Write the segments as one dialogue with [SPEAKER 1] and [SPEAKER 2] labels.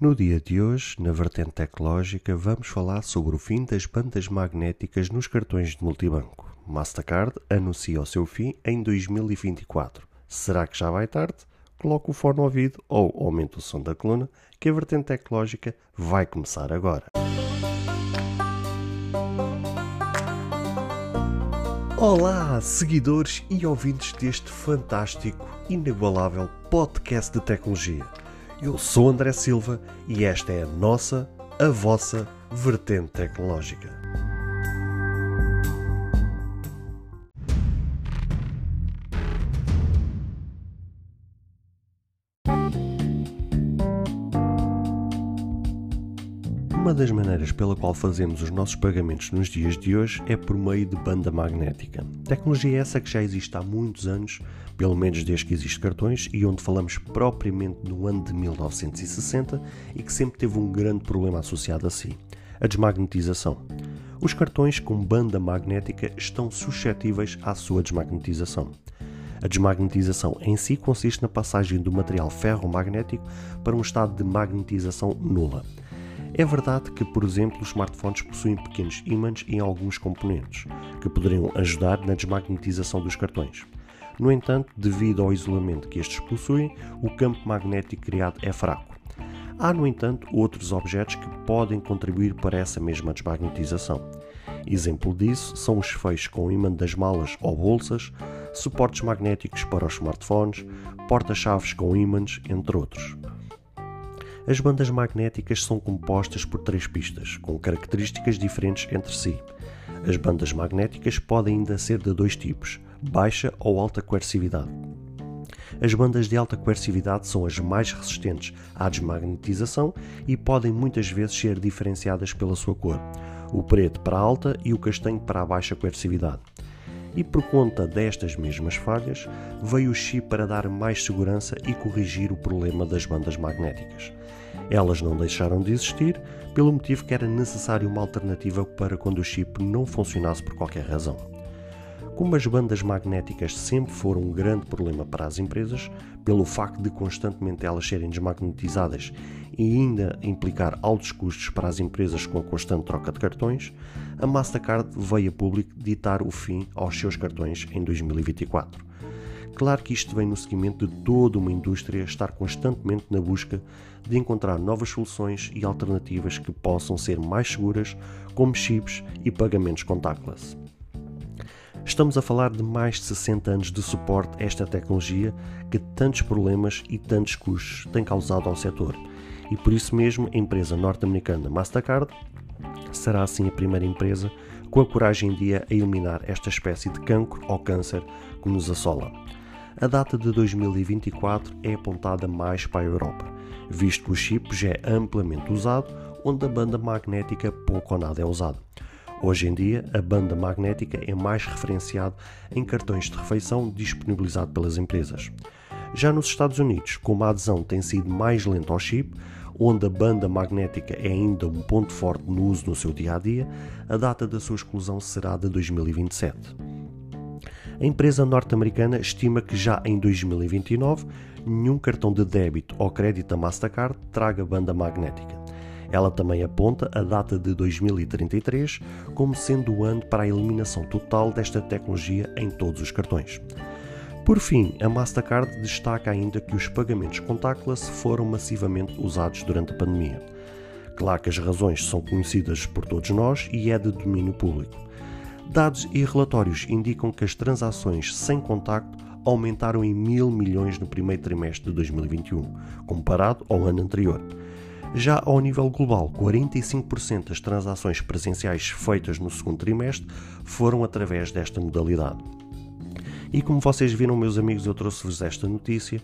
[SPEAKER 1] No dia de hoje, na vertente tecnológica, vamos falar sobre o fim das bandas magnéticas nos cartões de multibanco. Mastercard anuncia o seu fim em 2024. Será que já vai tarde? Coloque o fone no ouvido ou aumente o som da coluna, que a vertente tecnológica vai começar agora. Olá, seguidores e ouvintes deste fantástico, inigualável podcast de tecnologia. Eu sou André Silva e esta é a nossa, a vossa vertente tecnológica. Uma das maneiras pela qual fazemos os nossos pagamentos nos dias de hoje é por meio de banda magnética. Tecnologia essa que já existe há muitos anos, pelo menos desde que existem cartões, e onde falamos propriamente no ano de 1960 e que sempre teve um grande problema associado a si: a desmagnetização. Os cartões com banda magnética estão suscetíveis à sua desmagnetização. A desmagnetização em si consiste na passagem do material ferromagnético para um estado de magnetização nula. É verdade que, por exemplo, os smartphones possuem pequenos ímãs em alguns componentes, que poderiam ajudar na desmagnetização dos cartões. No entanto, devido ao isolamento que estes possuem, o campo magnético criado é fraco. Há, no entanto, outros objetos que podem contribuir para essa mesma desmagnetização. Exemplo disso são os feixes com ímã das malas ou bolsas, suportes magnéticos para os smartphones, porta-chaves com ímãs, entre outros. As bandas magnéticas são compostas por três pistas, com características diferentes entre si. As bandas magnéticas podem ainda ser de dois tipos, baixa ou alta coercividade. As bandas de alta coercividade são as mais resistentes à desmagnetização e podem muitas vezes ser diferenciadas pela sua cor, o preto para a alta e o castanho para a baixa coercividade. E por conta destas mesmas falhas, veio o chip para dar mais segurança e corrigir o problema das bandas magnéticas. Elas não deixaram de existir, pelo motivo que era necessário uma alternativa para quando o chip não funcionasse por qualquer razão. Como as bandas magnéticas sempre foram um grande problema para as empresas, pelo facto de constantemente elas serem desmagnetizadas e ainda implicar altos custos para as empresas com a constante troca de cartões, a Mastercard veio a público ditar o fim aos seus cartões em 2024. Claro que isto vem no seguimento de toda uma indústria estar constantemente na busca de encontrar novas soluções e alternativas que possam ser mais seguras, como chips e pagamentos contactless. Estamos a falar de mais de 60 anos de suporte a esta tecnologia que tantos problemas e tantos custos tem causado ao setor. E por isso mesmo a empresa norte-americana Mastercard será assim a primeira empresa com a coragem em dia a eliminar esta espécie de cancro ou câncer que nos assola. A data de 2024 é apontada mais para a Europa, visto que o chip já é amplamente usado, onde a banda magnética pouco ou nada é usada. Hoje em dia, a banda magnética é mais referenciada em cartões de refeição disponibilizados pelas empresas. Já nos Estados Unidos, como a adesão tem sido mais lenta ao chip, onde a banda magnética é ainda um ponto forte no uso no seu dia a dia, a data da sua exclusão será de 2027. A empresa norte-americana estima que já em 2029 nenhum cartão de débito ou crédito da Mastercard traga banda magnética. Ela também aponta a data de 2033 como sendo o ano para a eliminação total desta tecnologia em todos os cartões. Por fim, a Mastercard destaca ainda que os pagamentos contactless foram massivamente usados durante a pandemia. Claro que as razões são conhecidas por todos nós e é de domínio público. Dados e relatórios indicam que as transações sem contacto aumentaram em mil milhões no primeiro trimestre de 2021, comparado ao ano anterior. Já ao nível global, 45% das transações presenciais feitas no segundo trimestre foram através desta modalidade. E como vocês viram, meus amigos, eu trouxe-vos esta notícia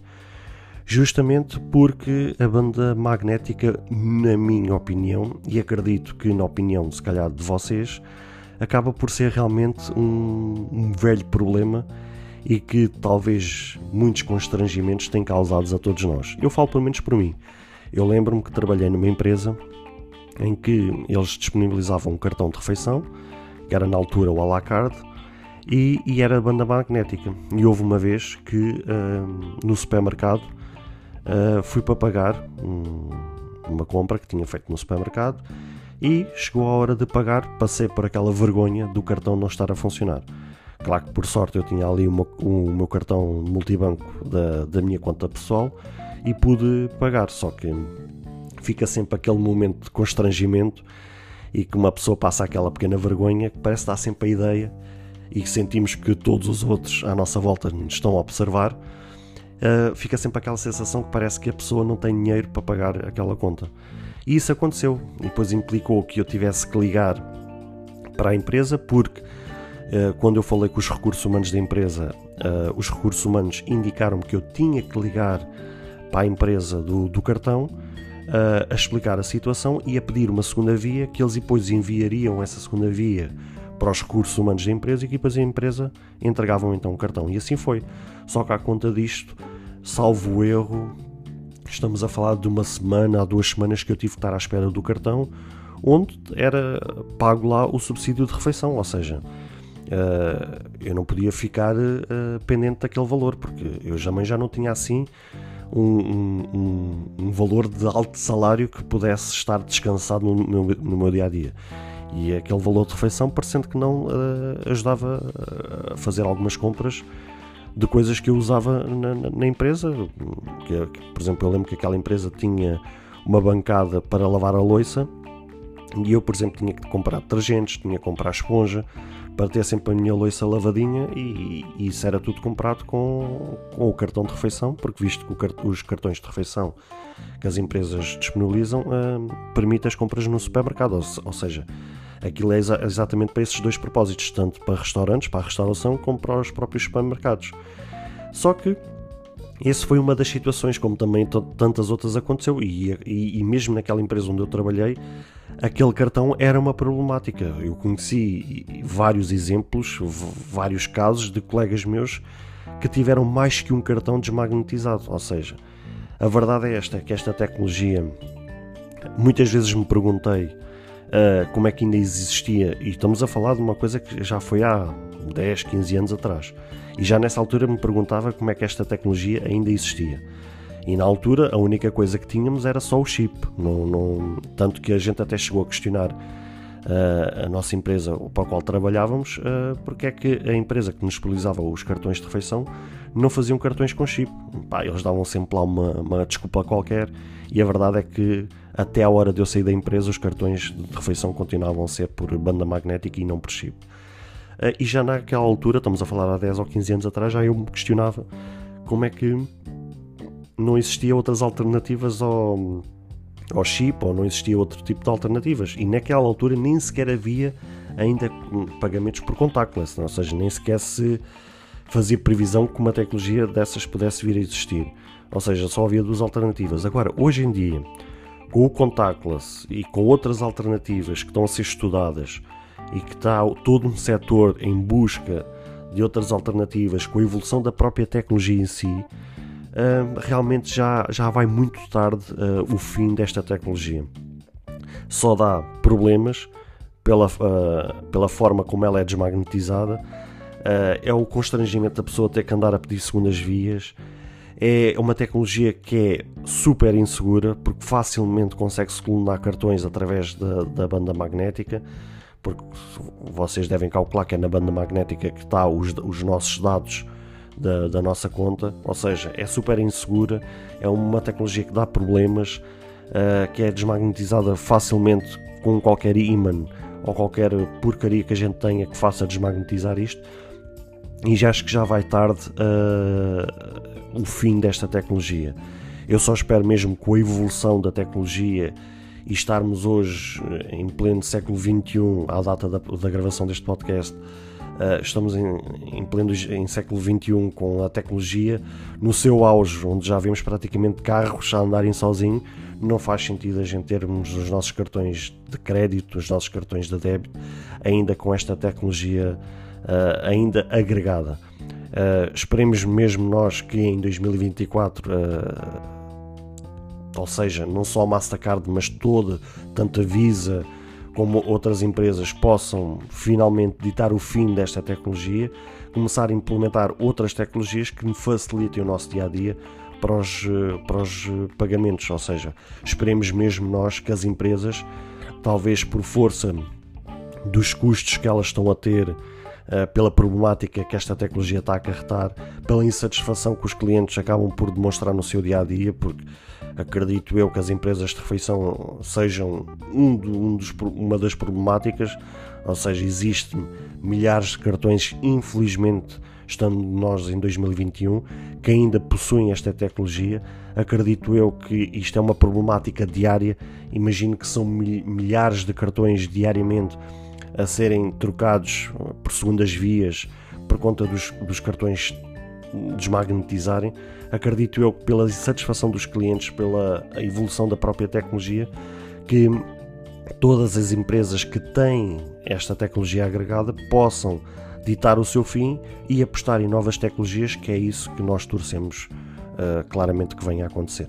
[SPEAKER 1] justamente porque a banda magnética, na minha opinião, e acredito que na opinião, se calhar, de vocês, acaba por ser realmente um, um velho problema e que talvez muitos constrangimentos têm causados a todos nós. Eu falo pelo menos por mim. Eu lembro-me que trabalhei numa empresa em que eles disponibilizavam um cartão de refeição, que era na altura o à la carte, e, e era banda magnética. E houve uma vez que uh, no supermercado uh, fui para pagar um, uma compra que tinha feito no supermercado e chegou a hora de pagar, passei por aquela vergonha do cartão não estar a funcionar. Claro que por sorte eu tinha ali o meu, o meu cartão multibanco da, da minha conta pessoal e pude pagar, só que fica sempre aquele momento de constrangimento e que uma pessoa passa aquela pequena vergonha que parece dar sempre a ideia e que sentimos que todos os outros à nossa volta nos estão a observar, uh, fica sempre aquela sensação que parece que a pessoa não tem dinheiro para pagar aquela conta. E isso aconteceu, e depois implicou que eu tivesse que ligar para a empresa, porque uh, quando eu falei com os recursos humanos da empresa, uh, os recursos humanos indicaram-me que eu tinha que ligar para a empresa do, do cartão a explicar a situação e a pedir uma segunda via, que eles depois enviariam essa segunda via para os recursos humanos da empresa e que depois a empresa entregavam então um cartão. E assim foi. Só que à conta disto, salvo o erro, estamos a falar de uma semana, há duas semanas que eu tive que estar à espera do cartão, onde era pago lá o subsídio de refeição, ou seja, eu não podia ficar pendente daquele valor, porque eu também já não tinha assim um, um, um, valor de alto salário que pudesse estar descansado no meu, no meu dia a dia. E aquele valor de refeição, parecendo que não, uh, ajudava a fazer algumas compras de coisas que eu usava na, na, na empresa. Que, que, por exemplo, eu lembro que aquela empresa tinha uma bancada para lavar a louça e eu, por exemplo, tinha que comprar detergentes, tinha que comprar esponja para ter sempre a minha louça lavadinha e, e isso era tudo comprado com, com, o cartão de refeição, porque visto que os cartões de refeição que as empresas disponibilizam uh, permite as compras no supermercado, ou, ou seja, aquilo é exa exatamente para esses dois propósitos, tanto para restaurantes, para a restauração, como para os próprios supermercados. Só que esse foi uma das situações, como também tantas outras aconteceu, e, e, e, mesmo naquela empresa onde eu trabalhei, aquele cartão era uma problemática. Eu conheci vários exemplos, vários casos de colegas meus que tiveram mais que um cartão desmagnetizado. Ou seja, a verdade é esta: é que esta tecnologia, muitas vezes me perguntei uh, como é que ainda existia, e estamos a falar de uma coisa que já foi há 10, 15 anos atrás. E já nessa altura me perguntava como é que esta tecnologia ainda existia. E na altura a única coisa que tínhamos era só o chip, não, não, tanto que a gente até chegou a questionar a nossa empresa para a qual trabalhávamos, porque é que a empresa que nos disponibilizava os cartões de refeição não faziam cartões com chip. Pá, eles davam sempre lá uma, uma desculpa qualquer e a verdade é que até a hora de eu sair da empresa os cartões de refeição continuavam a ser por banda magnética e não por chip. E já naquela altura, estamos a falar há 10 ou 15 anos atrás, já eu me questionava como é que não existia outras alternativas ao, ao chip ou não existia outro tipo de alternativas. E naquela altura nem sequer havia ainda pagamentos por contactless, ou seja, nem sequer se fazia previsão que uma tecnologia dessas pudesse vir a existir. Ou seja, só havia duas alternativas. Agora, hoje em dia, com o contactless e com outras alternativas que estão a ser estudadas e que está todo um setor em busca de outras alternativas, com a evolução da própria tecnologia em si, realmente já, já vai muito tarde uh, o fim desta tecnologia. Só dá problemas pela, uh, pela forma como ela é desmagnetizada, uh, é o constrangimento da pessoa ter que andar a pedir segundas vias. É uma tecnologia que é super insegura porque facilmente consegue-se clonar cartões através da, da banda magnética porque vocês devem calcular que é na banda magnética que está os, os nossos dados da, da, nossa conta, ou seja, é super insegura, é uma tecnologia que dá problemas, uh, que é desmagnetizada facilmente com qualquer imã ou qualquer porcaria que a gente tenha que faça desmagnetizar isto. E já acho que já vai tarde uh, o fim desta tecnologia. Eu só espero mesmo com a evolução da tecnologia e estarmos hoje em pleno século XXI, à data da, da gravação deste podcast, Uh, estamos em, em pleno em século XXI com a tecnologia no seu auge, onde já vemos praticamente carros a andarem sozinhos. Não faz sentido a gente termos os nossos cartões de crédito, os nossos cartões de débito, ainda com esta tecnologia uh, ainda agregada. Uh, esperemos mesmo nós que em 2024 ou seja, não só a Mastercard, mas toda, tanto a Visa, como outras empresas possam finalmente ditar o fim desta tecnologia, começar a implementar outras tecnologias que facilitem o nosso dia a dia, para os, para os pagamentos, ou seja, esperemos mesmo nós que as empresas, talvez por força dos custos que elas estão a ter Uh, pela problemática que esta tecnologia está a acarretar, pela insatisfação que os clientes acabam por demonstrar no seu dia a dia, porque acredito eu que as empresas de refeição sejam um, um dos, uma das problemáticas, ou seja, existem milhares de cartões, infelizmente, estando nós em 2021, que ainda possuem esta tecnologia. Acredito eu que isto é uma problemática diária. Imagino que são milhares de cartões diariamente a serem trocados por segundas vias por conta dos, dos cartões desmagnetizarem. Acredito eu que pela satisfação dos clientes, pela evolução da própria tecnologia, que todas as empresas que têm esta tecnologia agregada possam ditar o seu fim e apostar em novas tecnologias, que é isso que nós torcemos uh, claramente que venha a acontecer.